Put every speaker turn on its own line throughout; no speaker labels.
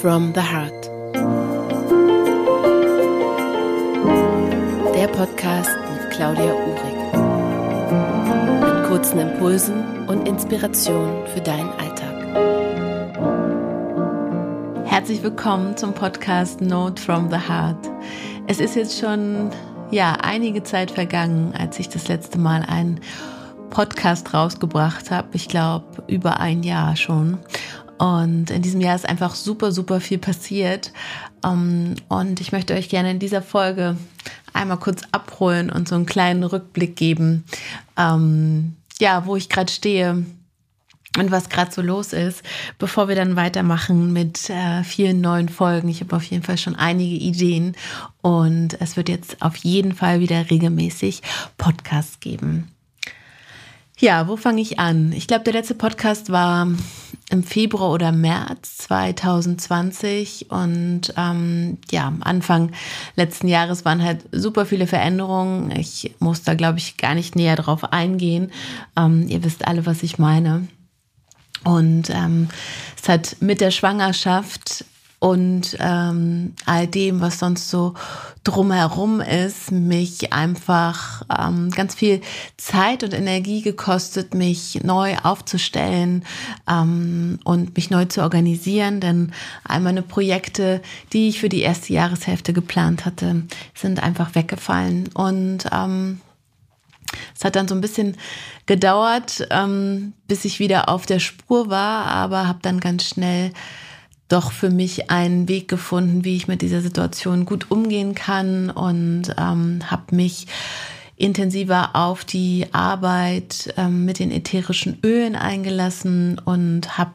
from the Heart. Der Podcast mit Claudia Uhrig. Mit kurzen Impulsen und Inspirationen für deinen Alltag.
Herzlich willkommen zum Podcast Note from the Heart. Es ist jetzt schon ja einige Zeit vergangen, als ich das letzte Mal einen Podcast rausgebracht habe. Ich glaube über ein Jahr schon. Und in diesem Jahr ist einfach super, super viel passiert. Ähm, und ich möchte euch gerne in dieser Folge einmal kurz abholen und so einen kleinen Rückblick geben, ähm, ja, wo ich gerade stehe und was gerade so los ist, bevor wir dann weitermachen mit äh, vielen neuen Folgen. Ich habe auf jeden Fall schon einige Ideen und es wird jetzt auf jeden Fall wieder regelmäßig Podcasts geben. Ja, wo fange ich an? Ich glaube, der letzte Podcast war im Februar oder März 2020 und ähm, ja, Anfang letzten Jahres waren halt super viele Veränderungen. Ich muss da, glaube ich, gar nicht näher drauf eingehen. Ähm, ihr wisst alle, was ich meine. Und ähm, es hat mit der Schwangerschaft und ähm, all dem, was sonst so drumherum ist, mich einfach ähm, ganz viel Zeit und Energie gekostet, mich neu aufzustellen ähm, und mich neu zu organisieren. Denn all meine Projekte, die ich für die erste Jahreshälfte geplant hatte, sind einfach weggefallen. Und ähm, es hat dann so ein bisschen gedauert, ähm, bis ich wieder auf der Spur war, aber habe dann ganz schnell doch für mich einen Weg gefunden, wie ich mit dieser Situation gut umgehen kann und ähm, habe mich intensiver auf die Arbeit ähm, mit den ätherischen Ölen eingelassen und habe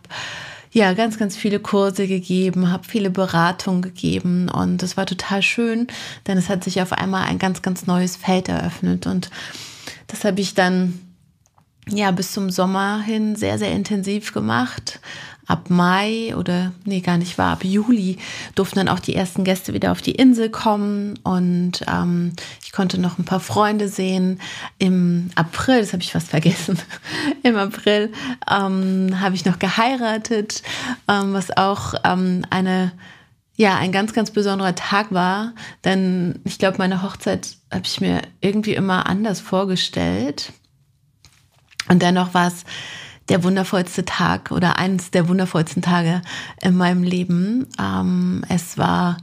ja ganz, ganz viele Kurse gegeben, habe viele Beratungen gegeben und es war total schön, denn es hat sich auf einmal ein ganz, ganz neues Feld eröffnet und das habe ich dann ja bis zum Sommer hin sehr, sehr intensiv gemacht ab Mai oder nee, gar nicht war, ab Juli durften dann auch die ersten Gäste wieder auf die Insel kommen und ähm, ich konnte noch ein paar Freunde sehen. Im April, das habe ich fast vergessen, im April ähm, habe ich noch geheiratet, ähm, was auch ähm, eine ja, ein ganz, ganz besonderer Tag war, denn ich glaube, meine Hochzeit habe ich mir irgendwie immer anders vorgestellt. Und dennoch war es der wundervollste Tag oder eines der wundervollsten Tage in meinem Leben. Ähm, es war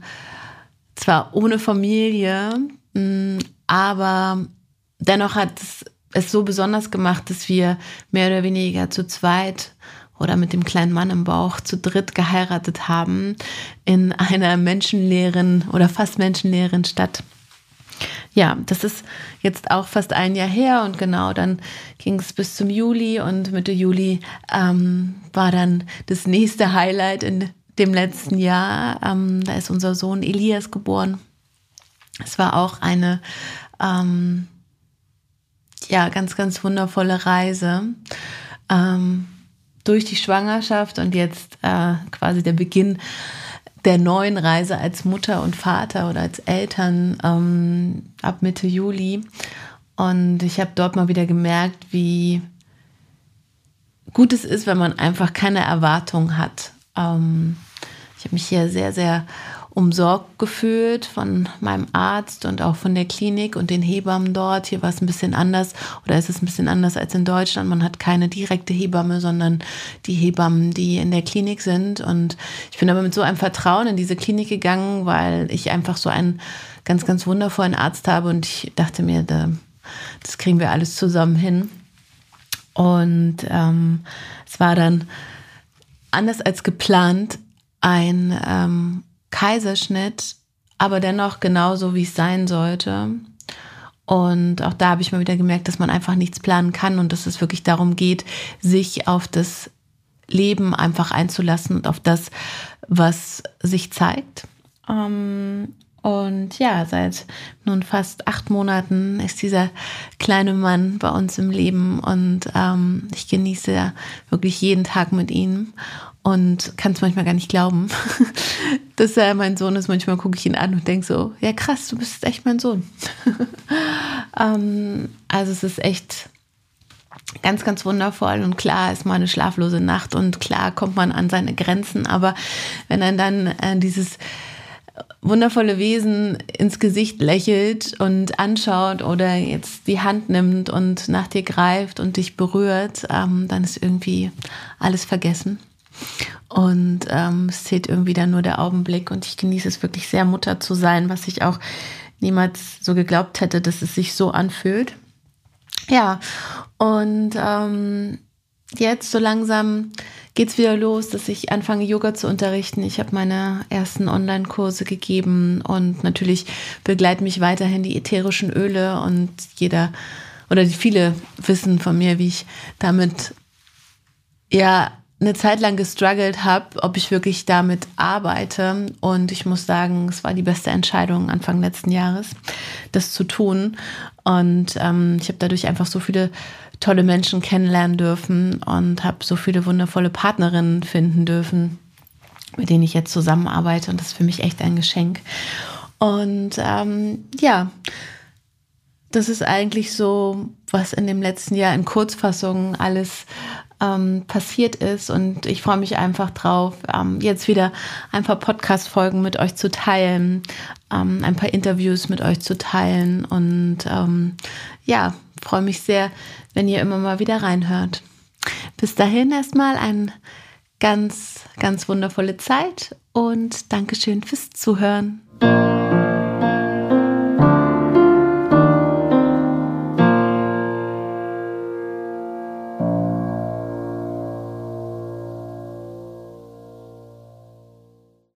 zwar ohne Familie, mm, aber dennoch hat es, es so besonders gemacht, dass wir mehr oder weniger zu zweit oder mit dem kleinen Mann im Bauch zu dritt geheiratet haben in einer menschenleeren oder fast menschenleeren Stadt ja, das ist jetzt auch fast ein Jahr her und genau, dann ging es bis zum Juli und Mitte Juli ähm, war dann das nächste Highlight in dem letzten Jahr. Ähm, da ist unser Sohn Elias geboren. Es war auch eine ähm, ja, ganz, ganz wundervolle Reise ähm, durch die Schwangerschaft und jetzt äh, quasi der Beginn der neuen Reise als Mutter und Vater oder als Eltern ähm, ab Mitte Juli. Und ich habe dort mal wieder gemerkt, wie gut es ist, wenn man einfach keine Erwartung hat. Ähm, ich habe mich hier sehr, sehr umsorgt gefühlt von meinem Arzt und auch von der Klinik und den Hebammen dort. Hier war es ein bisschen anders oder ist es ein bisschen anders als in Deutschland. Man hat keine direkte Hebamme, sondern die Hebammen, die in der Klinik sind. Und ich bin aber mit so einem Vertrauen in diese Klinik gegangen, weil ich einfach so einen ganz, ganz wundervollen Arzt habe und ich dachte mir, das kriegen wir alles zusammen hin. Und ähm, es war dann anders als geplant ein ähm, Kaiserschnitt, aber dennoch genauso, wie es sein sollte. Und auch da habe ich mal wieder gemerkt, dass man einfach nichts planen kann und dass es wirklich darum geht, sich auf das Leben einfach einzulassen und auf das, was sich zeigt. Ähm, und ja, seit nun fast acht Monaten ist dieser kleine Mann bei uns im Leben und ähm, ich genieße wirklich jeden Tag mit ihm und kann es manchmal gar nicht glauben, dass er mein Sohn ist. Manchmal gucke ich ihn an und denke so, ja krass, du bist echt mein Sohn. ähm, also es ist echt ganz, ganz wundervoll und klar ist mal eine schlaflose Nacht und klar kommt man an seine Grenzen, aber wenn er dann äh, dieses wundervolle Wesen ins Gesicht lächelt und anschaut oder jetzt die Hand nimmt und nach dir greift und dich berührt, ähm, dann ist irgendwie alles vergessen. Und ähm, es zählt irgendwie dann nur der Augenblick und ich genieße es wirklich sehr, Mutter zu sein, was ich auch niemals so geglaubt hätte, dass es sich so anfühlt. Ja, und ähm, jetzt so langsam geht es wieder los, dass ich anfange, Yoga zu unterrichten. Ich habe meine ersten Online-Kurse gegeben und natürlich begleiten mich weiterhin die ätherischen Öle und jeder oder viele wissen von mir, wie ich damit ja eine Zeit lang gestruggelt habe, ob ich wirklich damit arbeite. Und ich muss sagen, es war die beste Entscheidung Anfang letzten Jahres, das zu tun. Und ähm, ich habe dadurch einfach so viele tolle Menschen kennenlernen dürfen und habe so viele wundervolle Partnerinnen finden dürfen, mit denen ich jetzt zusammenarbeite. Und das ist für mich echt ein Geschenk. Und ähm, ja, das ist eigentlich so, was in dem letzten Jahr in Kurzfassung alles ähm, passiert ist. Und ich freue mich einfach drauf, ähm, jetzt wieder ein paar Podcast-Folgen mit euch zu teilen, ähm, ein paar Interviews mit euch zu teilen. Und ähm, ja, freue mich sehr, wenn ihr immer mal wieder reinhört. Bis dahin erstmal eine ganz, ganz wundervolle Zeit und Dankeschön fürs Zuhören.